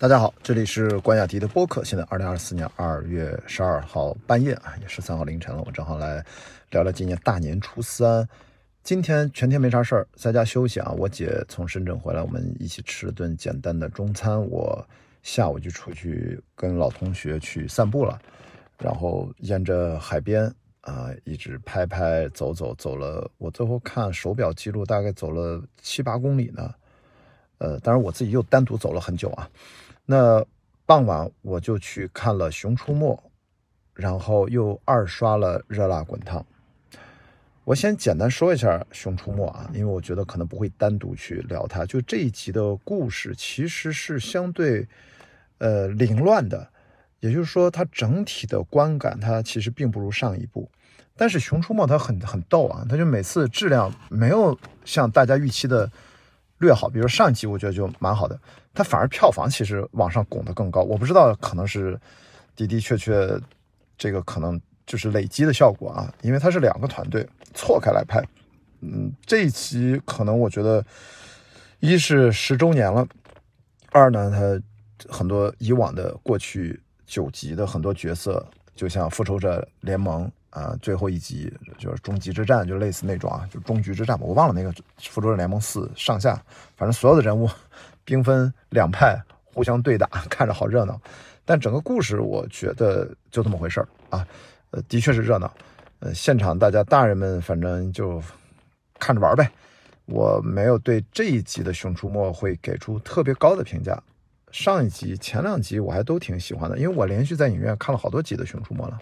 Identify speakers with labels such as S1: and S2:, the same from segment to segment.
S1: 大家好，这里是关雅迪的播客。现在二零二四年二月十二号半夜啊，也十三号凌晨了。我正好来聊聊今年大年初三。今天全天没啥事儿，在家休息啊。我姐从深圳回来，我们一起吃了顿简单的中餐。我下午就出去跟老同学去散步了，然后沿着海边啊，一直拍拍走走走了。我最后看手表记录，大概走了七八公里呢。呃，当然我自己又单独走了很久啊。那傍晚我就去看了《熊出没》，然后又二刷了《热辣滚烫》。我先简单说一下《熊出没》啊，因为我觉得可能不会单独去聊它。就这一集的故事其实是相对呃凌乱的，也就是说它整体的观感它其实并不如上一部。但是《熊出没》它很很逗啊，它就每次质量没有像大家预期的。略好，比如上一集我觉得就蛮好的，它反而票房其实往上拱得更高。我不知道可能是的的确确这个可能就是累积的效果啊，因为它是两个团队错开来拍。嗯，这一期可能我觉得一是十周年了，二呢它很多以往的过去九集的很多角色，就像复仇者联盟。啊，最后一集就是终极之战，就类似那种啊，就终局之战吧。我忘了那个《复仇者联盟四》上下，反正所有的人物兵分两派，互相对打，看着好热闹。但整个故事我觉得就这么回事儿啊，呃，的确是热闹。呃，现场大家大人们反正就看着玩呗。我没有对这一集的《熊出没》会给出特别高的评价。上一集、前两集我还都挺喜欢的，因为我连续在影院看了好多集的《熊出没》了。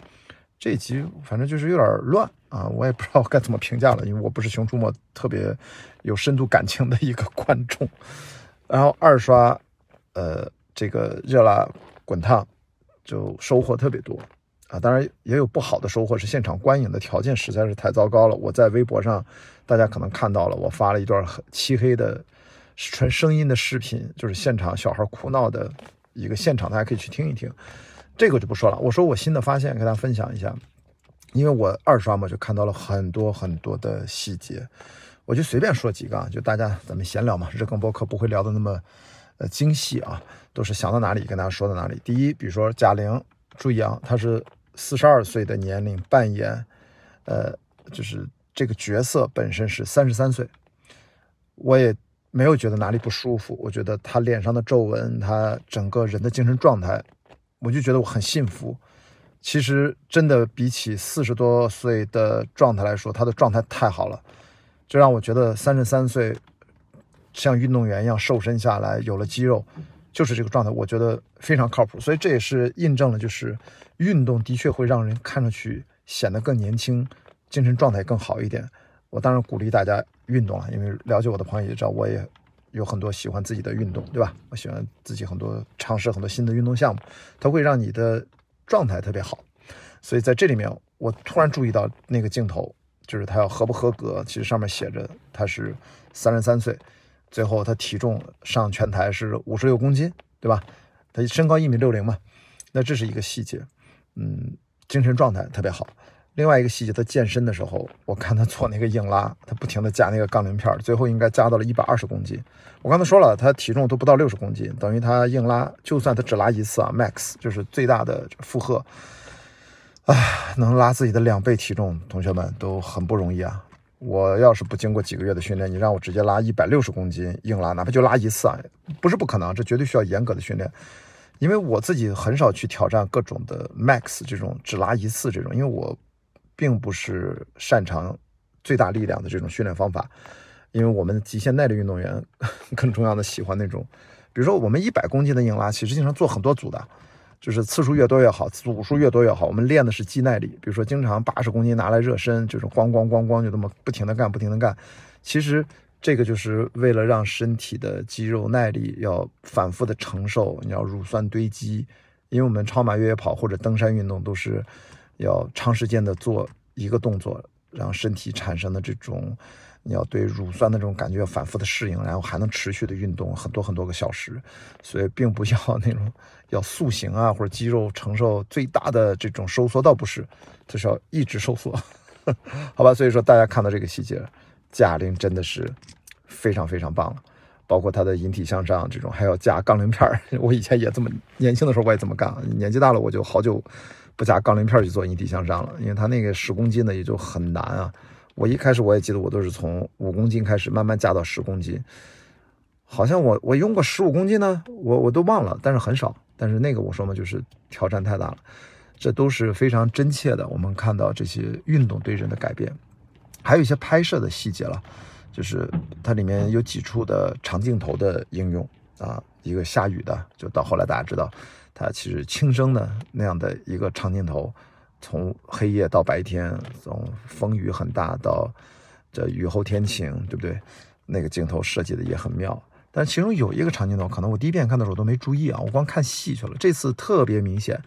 S1: 这集反正就是有点乱啊，我也不知道该怎么评价了，因为我不是《熊出没》特别有深度感情的一个观众。然后二刷，呃，这个热辣滚烫就收获特别多啊，当然也有不好的收获，是现场观影的条件实在是太糟糕了。我在微博上，大家可能看到了，我发了一段很漆黑的纯声音的视频，就是现场小孩哭闹的一个现场，大家可以去听一听。这个就不说了，我说我新的发现，跟大家分享一下。因为我二刷嘛，就看到了很多很多的细节，我就随便说几个啊，就大家咱们闲聊嘛，日更播客不会聊的那么呃精细啊，都是想到哪里跟大家说到哪里。第一，比如说贾玲，注意啊，她是四十二岁的年龄扮演，呃，就是这个角色本身是三十三岁，我也没有觉得哪里不舒服，我觉得她脸上的皱纹，她整个人的精神状态。我就觉得我很幸福，其实真的比起四十多岁的状态来说，他的状态太好了，就让我觉得三十三岁像运动员一样瘦身下来，有了肌肉，就是这个状态，我觉得非常靠谱。所以这也是印证了，就是运动的确会让人看上去显得更年轻，精神状态更好一点。我当然鼓励大家运动了，因为了解我的朋友也知道，我也。有很多喜欢自己的运动，对吧？我喜欢自己很多尝试很多新的运动项目，它会让你的状态特别好。所以在这里面，我突然注意到那个镜头，就是他要合不合格。其实上面写着他是三十三岁，最后他体重上拳台是五十六公斤，对吧？他身高一米六零嘛，那这是一个细节。嗯，精神状态特别好。另外一个细节，他健身的时候，我看他做那个硬拉，他不停的加那个杠铃片，最后应该加到了一百二十公斤。我刚才说了，他体重都不到六十公斤，等于他硬拉，就算他只拉一次啊，max 就是最大的负荷，啊，能拉自己的两倍体重，同学们都很不容易啊。我要是不经过几个月的训练，你让我直接拉一百六十公斤硬拉，哪怕就拉一次啊，不是不可能，这绝对需要严格的训练。因为我自己很少去挑战各种的 max 这种只拉一次这种，因为我。并不是擅长最大力量的这种训练方法，因为我们极限耐力运动员 更重要的喜欢那种，比如说我们一百公斤的硬拉，其实经常做很多组的，就是次数越多越好，组数越多越好。我们练的是肌耐力，比如说经常八十公斤拿来热身，就是咣咣咣咣就这么不停的干，不停的干。其实这个就是为了让身体的肌肉耐力要反复的承受，你要乳酸堆积，因为我们超马越野跑或者登山运动都是。要长时间的做一个动作，让身体产生的这种，你要对乳酸的这种感觉要反复的适应，然后还能持续的运动很多很多个小时，所以并不要那种要塑形啊，或者肌肉承受最大的这种收缩，倒不是，就是要一直收缩，好吧？所以说大家看到这个细节，贾玲真的是非常非常棒了。包括它的引体向上这种，还要加杠铃片儿。我以前也这么年轻的时候我也这么干，年纪大了我就好久不加杠铃片去做引体向上了，因为它那个十公斤的也就很难啊。我一开始我也记得我都是从五公斤开始慢慢加到十公斤，好像我我用过十五公斤呢，我我都忘了，但是很少。但是那个我说嘛，就是挑战太大了。这都是非常真切的，我们看到这些运动对人的改变，还有一些拍摄的细节了，就是它里面有几处的长镜头的应用啊，一个下雨的，就到后来大家知道，它其实轻声的那样的一个长镜头，从黑夜到白天，从风雨很大到这雨后天晴，对不对？那个镜头设计的也很妙，但其中有一个长镜头，可能我第一遍看的时候都没注意啊，我光看戏去了，这次特别明显。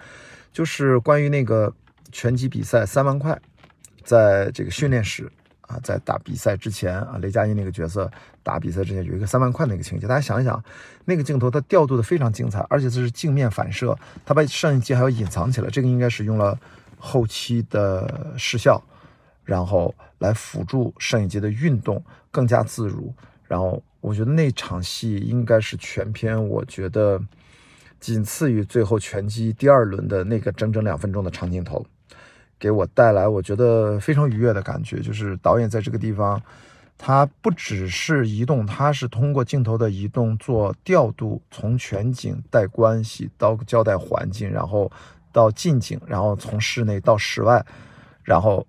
S1: 就是关于那个拳击比赛三万块，在这个训练室啊，在打比赛之前啊，雷佳音那个角色打比赛之前有一个三万块那个情节，大家想一想，那个镜头它调度的非常精彩，而且这是镜面反射，它把摄影机还要隐藏起来，这个应该是用了后期的视效，然后来辅助摄影机的运动更加自如。然后我觉得那场戏应该是全片，我觉得。仅次于最后拳击第二轮的那个整整两分钟的长镜头，给我带来我觉得非常愉悦的感觉。就是导演在这个地方，他不只是移动，他是通过镜头的移动做调度，从全景带关系到交代环境，然后到近景，然后从室内到室外，然后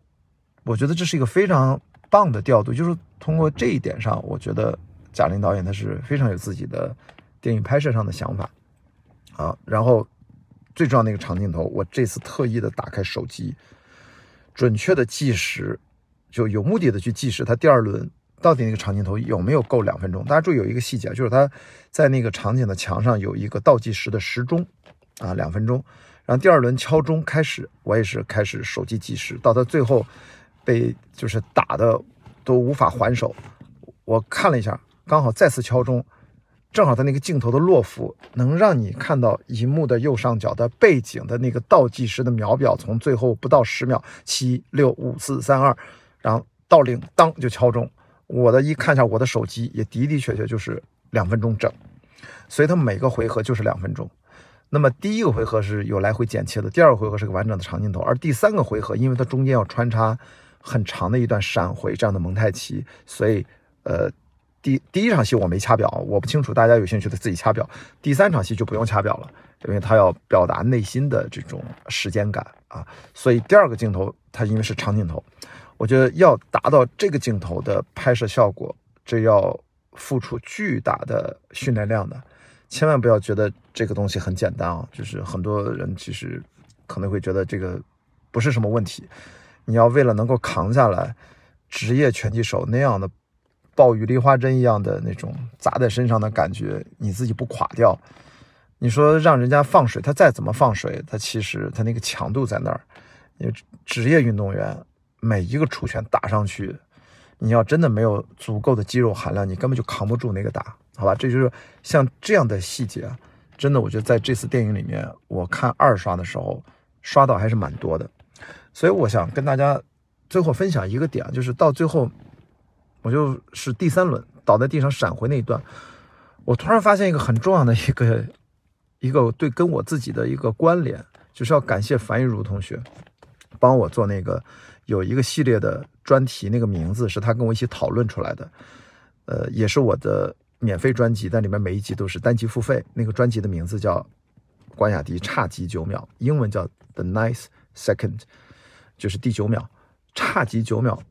S1: 我觉得这是一个非常棒的调度。就是通过这一点上，我觉得贾玲导演他是非常有自己的电影拍摄上的想法。啊，然后最重要的那个长镜头，我这次特意的打开手机，准确的计时，就有目的的去计时，他第二轮到底那个长镜头有没有够两分钟？大家注意有一个细节，就是他在那个场景的墙上有一个倒计时的时钟，啊，两分钟。然后第二轮敲钟开始，我也是开始手机计时，到他最后被就是打的都无法还手，我看了一下，刚好再次敲钟。正好在那个镜头的落幅，能让你看到荧幕的右上角的背景的那个倒计时的秒表，从最后不到十秒，七六五四三二，然后到零，当就敲钟。我的一看一下我的手机，也的的确确就是两分钟整，所以它每个回合就是两分钟。那么第一个回合是有来回剪切的，第二个回合是个完整的长镜头，而第三个回合，因为它中间要穿插很长的一段闪回这样的蒙太奇，所以呃。第第一场戏我没掐表，我不清楚，大家有兴趣的自己掐表。第三场戏就不用掐表了，因为他要表达内心的这种时间感啊。所以第二个镜头它因为是长镜头，我觉得要达到这个镜头的拍摄效果，这要付出巨大的训练量的。千万不要觉得这个东西很简单啊，就是很多人其实可能会觉得这个不是什么问题。你要为了能够扛下来，职业拳击手那样的。暴雨梨花针一样的那种砸在身上的感觉，你自己不垮掉？你说让人家放水，他再怎么放水，他其实他那个强度在那儿。因为职业运动员每一个出拳打上去，你要真的没有足够的肌肉含量，你根本就扛不住那个打，好吧？这就是像这样的细节，真的，我觉得在这次电影里面，我看二刷的时候刷到还是蛮多的。所以我想跟大家最后分享一个点，就是到最后。我就是第三轮倒在地上闪回那一段，我突然发现一个很重要的一个一个对跟我自己的一个关联，就是要感谢樊玉茹同学帮我做那个有一个系列的专题，那个名字是他跟我一起讨论出来的，呃，也是我的免费专辑，但里面每一集都是单集付费。那个专辑的名字叫关雅迪差级九秒，英文叫 The Ninth Second，就是第九秒，差级九秒。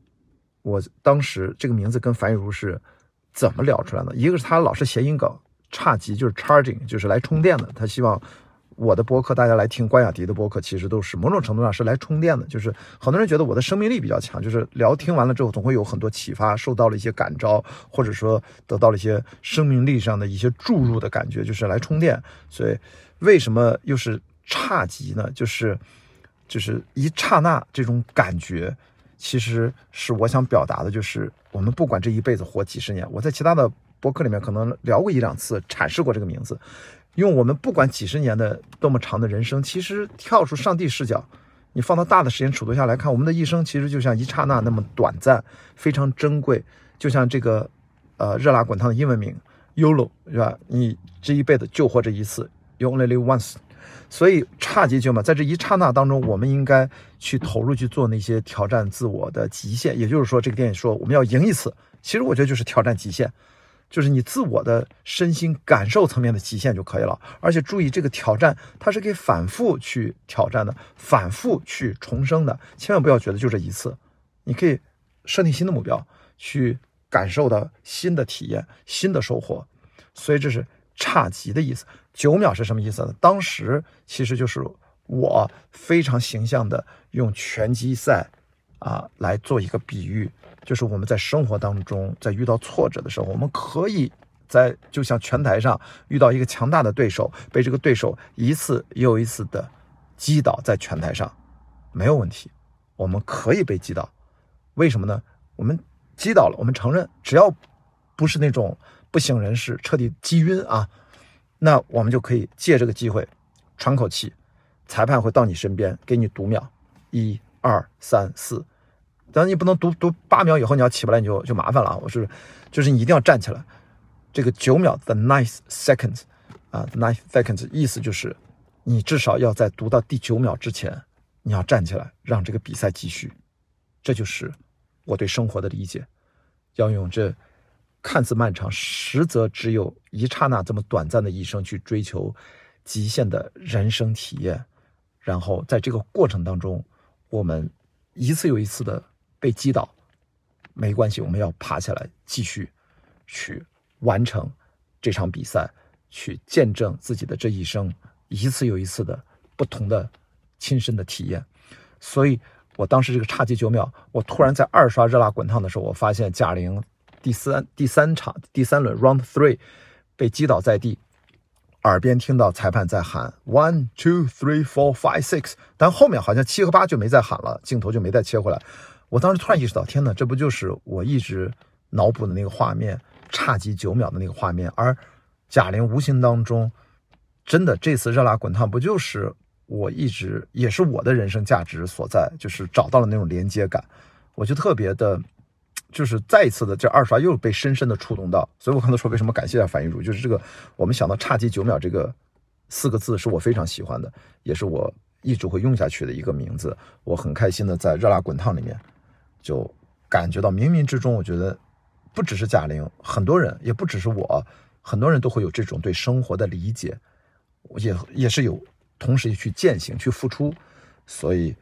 S1: 我当时这个名字跟樊玉茹是怎么聊出来的？一个是他老是谐音梗，差级就是 charging，就是来充电的。他希望我的播客大家来听关雅迪的播客，其实都是某种程度上是来充电的。就是很多人觉得我的生命力比较强，就是聊听完了之后总会有很多启发，受到了一些感召，或者说得到了一些生命力上的一些注入的感觉，就是来充电。所以为什么又是差级呢？就是就是一刹那这种感觉。其实是我想表达的，就是我们不管这一辈子活几十年，我在其他的博客里面可能聊过一两次，阐释过这个名字。用我们不管几十年的多么长的人生，其实跳出上帝视角，你放到大的时间尺度下来看，我们的一生其实就像一刹那那么短暂，非常珍贵。就像这个，呃，热辣滚烫的英文名，YOLO 是吧？你这一辈子就活这一次，You only live once。所以差级九秒，在这一刹那当中，我们应该去投入去做那些挑战自我的极限。也就是说，这个电影说我们要赢一次，其实我觉得就是挑战极限，就是你自我的身心感受层面的极限就可以了。而且注意，这个挑战它是可以反复去挑战的，反复去重生的。千万不要觉得就这一次，你可以设定新的目标，去感受到新的体验、新的收获。所以这是差级的意思。九秒是什么意思呢？当时其实就是我非常形象的用拳击赛啊来做一个比喻，就是我们在生活当中，在遇到挫折的时候，我们可以在就像拳台上遇到一个强大的对手，被这个对手一次又一次的击倒在拳台上，没有问题，我们可以被击倒。为什么呢？我们击倒了，我们承认，只要不是那种不省人事、彻底击晕啊。那我们就可以借这个机会喘口气，裁判会到你身边给你读秒，一二三四，当然你不能读读八秒以后你要起不来你就就麻烦了啊！我是，就是你一定要站起来，这个九秒 the ninth seconds 啊 ninth seconds 意思就是你至少要在读到第九秒之前你要站起来让这个比赛继续，这就是我对生活的理解，要用这。看似漫长，实则只有一刹那这么短暂的一生，去追求极限的人生体验。然后在这个过程当中，我们一次又一次的被击倒，没关系，我们要爬起来，继续去完成这场比赛，去见证自己的这一生一次又一次的不同的亲身的体验。所以，我当时这个差距九秒，我突然在二刷热辣滚烫的时候，我发现贾玲。第三第三场第三轮 round three 被击倒在地，耳边听到裁判在喊 one two three four five six，但后面好像七和八就没再喊了，镜头就没再切回来。我当时突然意识到，天哪，这不就是我一直脑补的那个画面，差几九秒的那个画面？而贾玲无形当中，真的这次热辣滚烫不就是我一直也是我的人生价值所在，就是找到了那种连接感，我就特别的。就是再一次的这二刷又被深深的触动到，所以我刚才说为什么感谢一下樊玉茹，就是这个我们想到差几九秒这个四个字是我非常喜欢的，也是我一直会用下去的一个名字。我很开心的在热辣滚烫里面就感觉到冥冥之中，我觉得不只是贾玲，很多人也不只是我，很多人都会有这种对生活的理解，也也是有同时去践行去付出，所以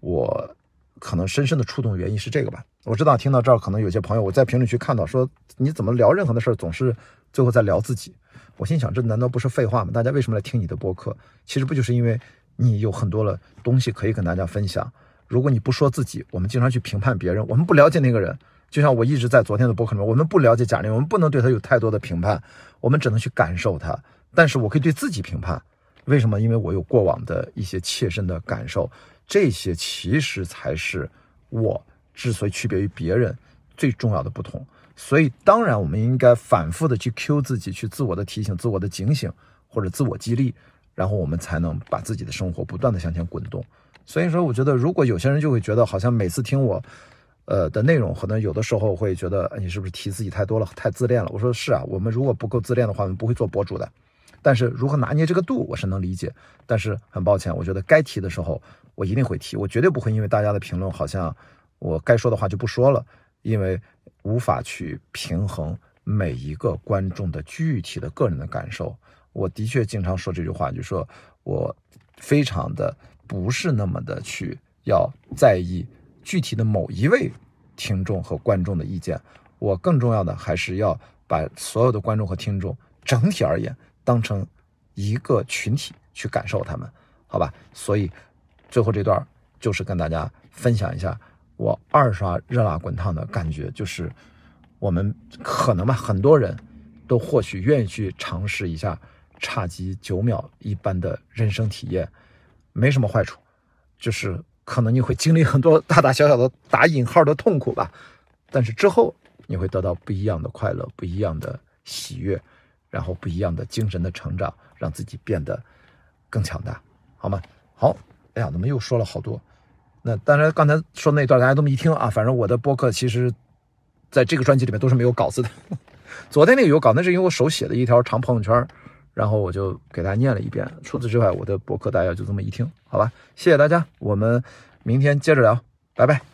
S1: 我可能深深的触动原因是这个吧。我知道听到这儿，可能有些朋友我在评论区看到说，你怎么聊任何的事儿总是最后在聊自己？我心想，这难道不是废话吗？大家为什么来听你的播客？其实不就是因为你有很多的东西可以跟大家分享。如果你不说自己，我们经常去评判别人，我们不了解那个人。就像我一直在昨天的播客里面，我们不了解贾玲，我们不能对她有太多的评判，我们只能去感受她。但是我可以对自己评判，为什么？因为我有过往的一些切身的感受，这些其实才是我。之所以区别于别人，最重要的不同，所以当然我们应该反复的去 Q 自己，去自我的提醒、自我的警醒或者自我激励，然后我们才能把自己的生活不断的向前滚动。所以说，我觉得如果有些人就会觉得好像每次听我，呃的内容，可能有的时候会觉得你是不是提自己太多了，太自恋了？我说是啊，我们如果不够自恋的话，我们不会做博主的。但是如何拿捏这个度，我是能理解。但是很抱歉，我觉得该提的时候我一定会提，我绝对不会因为大家的评论好像。我该说的话就不说了，因为无法去平衡每一个观众的具体的个人的感受。我的确经常说这句话，就说我非常的不是那么的去要在意具体的某一位听众和观众的意见。我更重要的还是要把所有的观众和听众整体而言当成一个群体去感受他们，好吧？所以最后这段就是跟大家分享一下。我二刷热辣滚烫的感觉就是，我们可能吧，很多人都或许愿意去尝试一下差几九秒一般的人生体验，没什么坏处，就是可能你会经历很多大大小小的打引号的痛苦吧，但是之后你会得到不一样的快乐，不一样的喜悦，然后不一样的精神的成长，让自己变得更强大，好吗？好，哎呀，怎么又说了好多？那当然，刚才说那段大家都没听啊。反正我的播客其实，在这个专辑里面都是没有稿子的。昨天那个有稿，那是因为我手写的一条长朋友圈，然后我就给大家念了一遍。除此之外，我的博客大家就这么一听，好吧？谢谢大家，我们明天接着聊，拜拜。